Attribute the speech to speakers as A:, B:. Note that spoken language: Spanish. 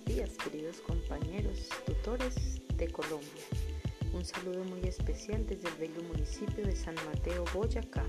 A: Buenos días, queridos compañeros tutores de Colombia. Un saludo muy especial desde el bello municipio de San Mateo, Boyacá.